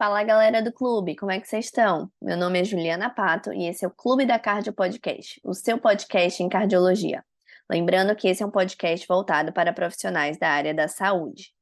Fala galera do clube, como é que vocês estão? Meu nome é Juliana Pato e esse é o Clube da Cardio Podcast, o seu podcast em cardiologia. Lembrando que esse é um podcast voltado para profissionais da área da saúde.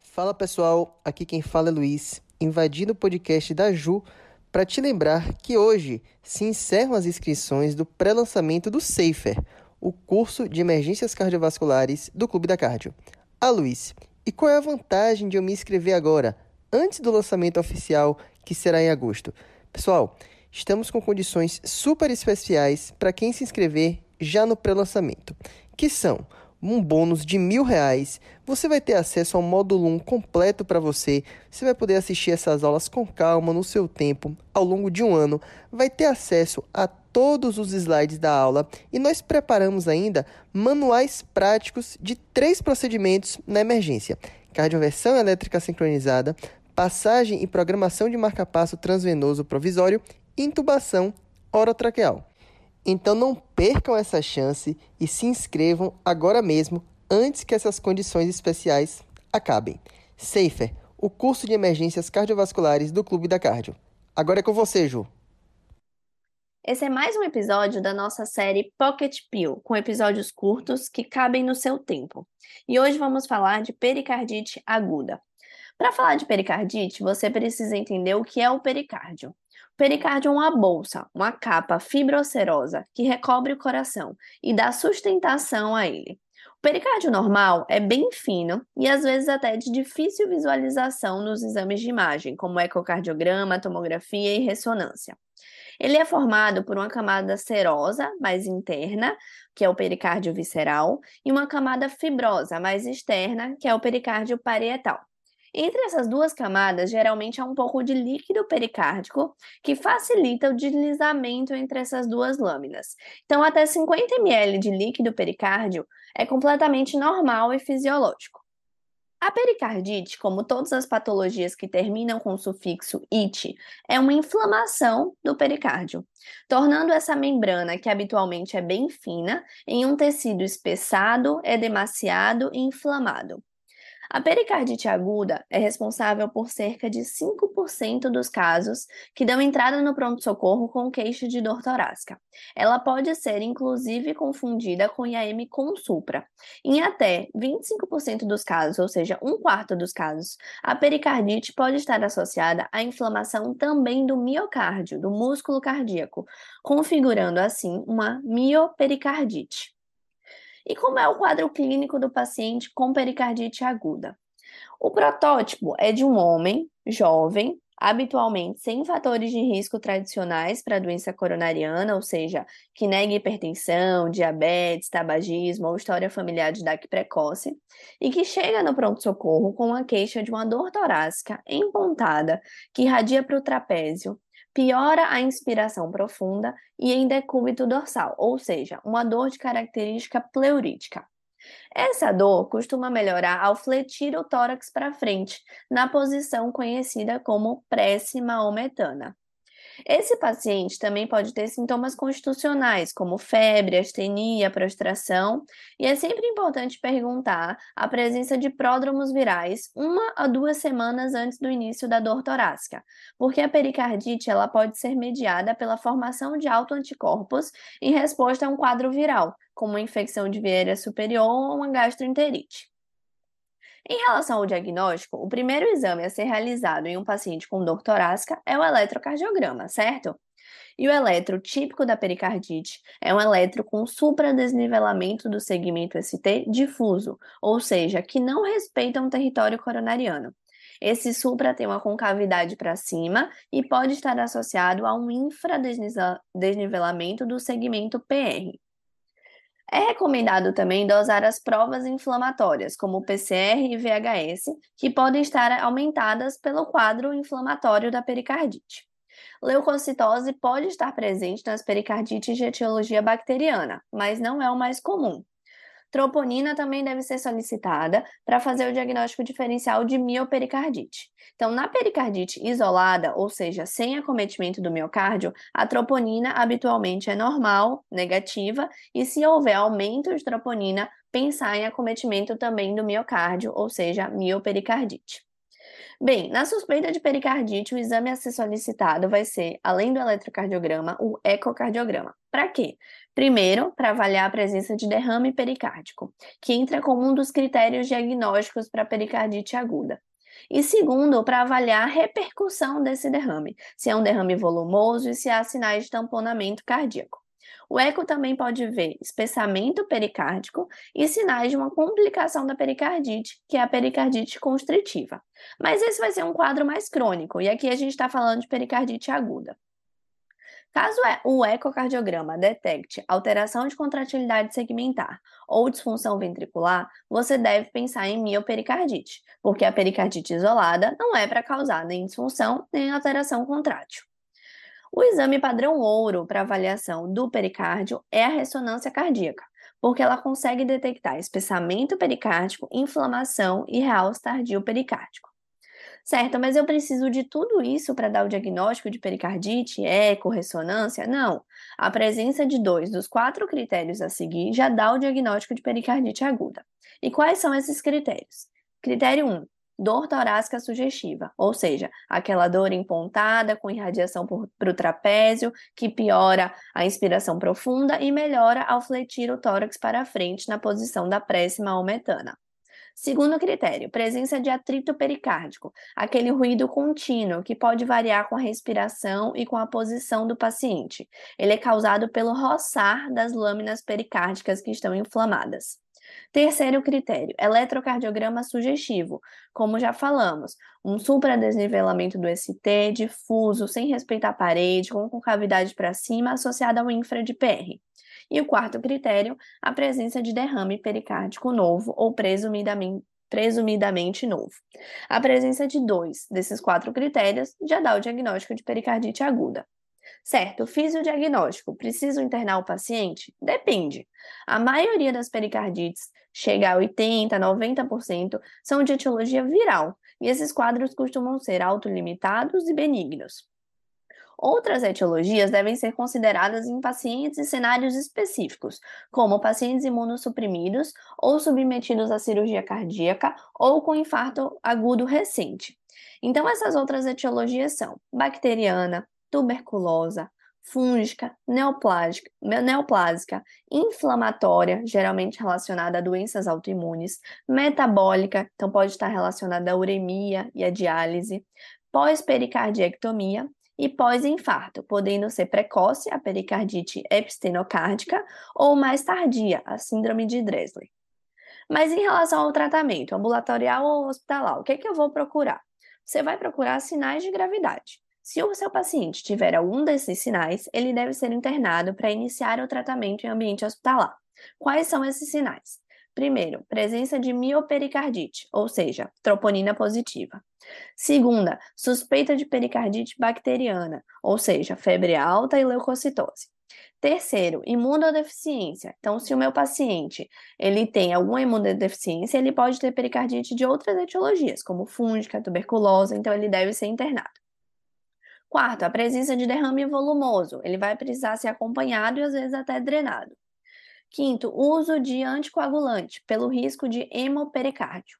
Fala pessoal, aqui quem fala é Luiz, invadindo o podcast da Ju para te lembrar que hoje se encerram as inscrições do pré-lançamento do SAFER, o curso de emergências cardiovasculares do Clube da Cardio. Ah, Luiz, e qual é a vantagem de eu me inscrever agora, antes do lançamento oficial, que será em agosto? Pessoal, estamos com condições super especiais para quem se inscrever já no pré-lançamento, que são um bônus de mil reais. Você vai ter acesso ao módulo 1 completo para você. Você vai poder assistir essas aulas com calma, no seu tempo, ao longo de um ano. Vai ter acesso a todos os slides da aula e nós preparamos ainda manuais práticos de três procedimentos na emergência: cardioversão elétrica sincronizada, passagem e programação de marca-passo transvenoso provisório intubação orotraqueal. Então não percam essa chance e se inscrevam agora mesmo, antes que essas condições especiais acabem. Safer, o curso de emergências cardiovasculares do Clube da Cardio. Agora é com você, Ju. Esse é mais um episódio da nossa série Pocket Pill, com episódios curtos que cabem no seu tempo. E hoje vamos falar de pericardite aguda. Para falar de pericardite, você precisa entender o que é o pericárdio. Pericárdio é uma bolsa, uma capa fibrocerosa que recobre o coração e dá sustentação a ele. O pericárdio normal é bem fino e às vezes até de difícil visualização nos exames de imagem, como ecocardiograma, tomografia e ressonância. Ele é formado por uma camada serosa, mais interna, que é o pericárdio visceral, e uma camada fibrosa, mais externa, que é o pericárdio parietal. Entre essas duas camadas, geralmente há um pouco de líquido pericárdico que facilita o deslizamento entre essas duas lâminas. Então, até 50 ml de líquido pericárdio é completamente normal e fisiológico. A pericardite, como todas as patologias que terminam com o sufixo "it", é uma inflamação do pericárdio, tornando essa membrana, que habitualmente é bem fina, em um tecido espessado, edemaciado e inflamado. A pericardite aguda é responsável por cerca de 5% dos casos que dão entrada no pronto-socorro com queixa de dor torácica. Ela pode ser, inclusive, confundida com IAM com supra. Em até 25% dos casos, ou seja, um quarto dos casos, a pericardite pode estar associada à inflamação também do miocárdio, do músculo cardíaco, configurando assim uma miopericardite. E como é o quadro clínico do paciente com pericardite aguda? O protótipo é de um homem jovem, habitualmente sem fatores de risco tradicionais para a doença coronariana, ou seja, que negue hipertensão, diabetes, tabagismo ou história familiar de DAC precoce, e que chega no pronto-socorro com a queixa de uma dor torácica empontada que irradia para o trapézio, piora a inspiração profunda e em decúbito dorsal, ou seja, uma dor de característica pleurítica. Essa dor costuma melhorar ao fletir o tórax para frente, na posição conhecida como prece maometana. Esse paciente também pode ter sintomas constitucionais, como febre, astenia, prostração, e é sempre importante perguntar a presença de pródromos virais uma a duas semanas antes do início da dor torácica, porque a pericardite ela pode ser mediada pela formação de autoanticorpos em resposta a um quadro viral, como uma infecção de viária superior ou uma gastroenterite. Em relação ao diagnóstico, o primeiro exame a ser realizado em um paciente com dor torácica é o eletrocardiograma, certo? E o eletro típico da pericardite é um eletro com supradesnivelamento do segmento ST difuso, ou seja, que não respeita um território coronariano. Esse supra tem uma concavidade para cima e pode estar associado a um infradesnivelamento do segmento PR. É recomendado também dosar as provas inflamatórias, como PCR e VHS, que podem estar aumentadas pelo quadro inflamatório da pericardite. Leucocitose pode estar presente nas pericardites de etiologia bacteriana, mas não é o mais comum. Troponina também deve ser solicitada para fazer o diagnóstico diferencial de miopericardite. Então, na pericardite isolada, ou seja, sem acometimento do miocárdio, a troponina habitualmente é normal, negativa, e se houver aumento de troponina, pensar em acometimento também do miocárdio, ou seja, miopericardite. Bem, na suspeita de pericardite, o exame a ser solicitado vai ser, além do eletrocardiograma, o ecocardiograma. Para quê? Primeiro, para avaliar a presença de derrame pericárdico, que entra como um dos critérios diagnósticos para pericardite aguda. E segundo, para avaliar a repercussão desse derrame, se é um derrame volumoso e se há sinais de tamponamento cardíaco. O eco também pode ver espessamento pericárdico e sinais de uma complicação da pericardite, que é a pericardite constritiva. Mas esse vai ser um quadro mais crônico, e aqui a gente está falando de pericardite aguda. Caso é, o ecocardiograma detecte alteração de contratilidade segmentar ou disfunção ventricular, você deve pensar em miopericardite, porque a pericardite isolada não é para causar nem disfunção nem alteração contrátil. O exame padrão ouro para avaliação do pericárdio é a ressonância cardíaca, porque ela consegue detectar espessamento pericárdico, inflamação e realce tardio pericárdico. Certo, mas eu preciso de tudo isso para dar o diagnóstico de pericardite, eco, ressonância? Não. A presença de dois dos quatro critérios a seguir já dá o diagnóstico de pericardite aguda. E quais são esses critérios? Critério 1, dor torácica sugestiva, ou seja, aquela dor empontada com irradiação para o trapézio, que piora a inspiração profunda e melhora ao fletir o tórax para frente na posição da prece maometana. Segundo critério, presença de atrito pericárdico, aquele ruído contínuo que pode variar com a respiração e com a posição do paciente. Ele é causado pelo roçar das lâminas pericárdicas que estão inflamadas. Terceiro critério, eletrocardiograma sugestivo. Como já falamos, um supradesnivelamento do ST, difuso, sem respeitar a parede, com concavidade para cima, associado ao infra de PR. E o quarto critério, a presença de derrame pericárdico novo ou presumidamente presumidamente novo. A presença de dois desses quatro critérios já dá o diagnóstico de pericardite aguda. Certo, fiz o diagnóstico. Preciso internar o paciente? Depende. A maioria das pericardites, chega a 80%, 90%, são de etiologia viral, e esses quadros costumam ser autolimitados e benignos. Outras etiologias devem ser consideradas em pacientes e cenários específicos, como pacientes imunossuprimidos ou submetidos à cirurgia cardíaca ou com infarto agudo recente. Então, essas outras etiologias são bacteriana, tuberculosa, fúngica, neoplásica, neoplásica, inflamatória, geralmente relacionada a doenças autoimunes, metabólica, então pode estar relacionada à uremia e à diálise, pós-pericardiectomia e pós-infarto, podendo ser precoce, a pericardite epistenocárdica, ou mais tardia, a síndrome de Dressler. Mas em relação ao tratamento, ambulatorial ou hospitalar, o que, é que eu vou procurar? Você vai procurar sinais de gravidade. Se o seu paciente tiver algum desses sinais, ele deve ser internado para iniciar o tratamento em ambiente hospitalar. Quais são esses sinais? Primeiro, presença de miopericardite, ou seja, troponina positiva. Segunda, suspeita de pericardite bacteriana, ou seja, febre alta e leucocitose. Terceiro, imunodeficiência. Então, se o meu paciente ele tem alguma imunodeficiência, ele pode ter pericardite de outras etiologias, como fúngica, tuberculose, então ele deve ser internado. Quarto, a presença de derrame volumoso. Ele vai precisar ser acompanhado e às vezes até drenado. Quinto, uso de anticoagulante pelo risco de hemopericárdio.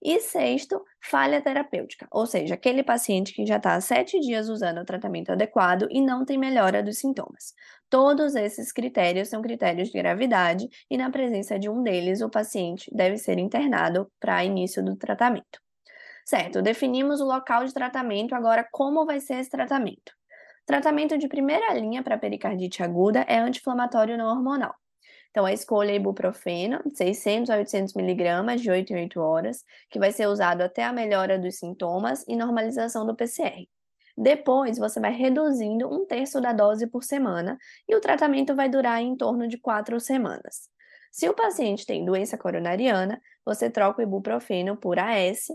E sexto, falha terapêutica, ou seja, aquele paciente que já está há sete dias usando o tratamento adequado e não tem melhora dos sintomas. Todos esses critérios são critérios de gravidade e, na presença de um deles, o paciente deve ser internado para início do tratamento. Certo, definimos o local de tratamento, agora como vai ser esse tratamento? Tratamento de primeira linha para pericardite aguda é anti-inflamatório não hormonal. Então, a escolha é ibuprofeno, 600 a 800 miligramas, de 8 em 8 horas, que vai ser usado até a melhora dos sintomas e normalização do PCR. Depois, você vai reduzindo um terço da dose por semana e o tratamento vai durar em torno de 4 semanas. Se o paciente tem doença coronariana, você troca o ibuprofeno por AS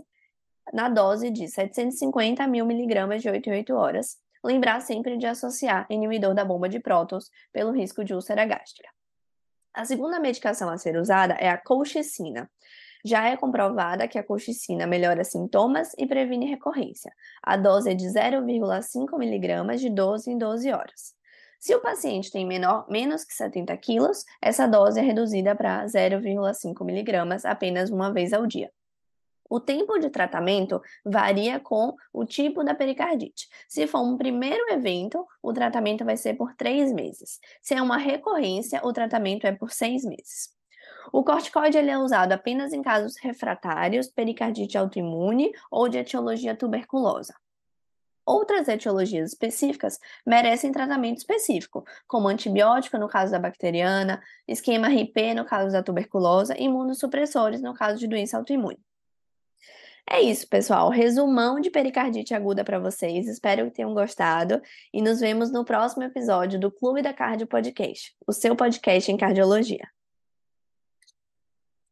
na dose de 750 mil miligramas de 8 em 8 horas. Lembrar sempre de associar inibidor da bomba de prótons pelo risco de úlcera gástrica. A segunda medicação a ser usada é a colchicina. Já é comprovada que a colchicina melhora sintomas e previne recorrência. A dose é de 0,5 miligramas de 12 em 12 horas. Se o paciente tem menor, menos que 70 quilos, essa dose é reduzida para 0,5 miligramas apenas uma vez ao dia. O tempo de tratamento varia com o tipo da pericardite. Se for um primeiro evento, o tratamento vai ser por três meses. Se é uma recorrência, o tratamento é por seis meses. O corticoide ele é usado apenas em casos refratários, pericardite autoimune ou de etiologia tuberculosa. Outras etiologias específicas merecem tratamento específico, como antibiótico no caso da bacteriana, esquema RP no caso da tuberculose e imunossupressores no caso de doença autoimune. É isso, pessoal. Resumão de pericardite aguda para vocês. Espero que tenham gostado e nos vemos no próximo episódio do Clube da Cardio Podcast, o seu podcast em cardiologia.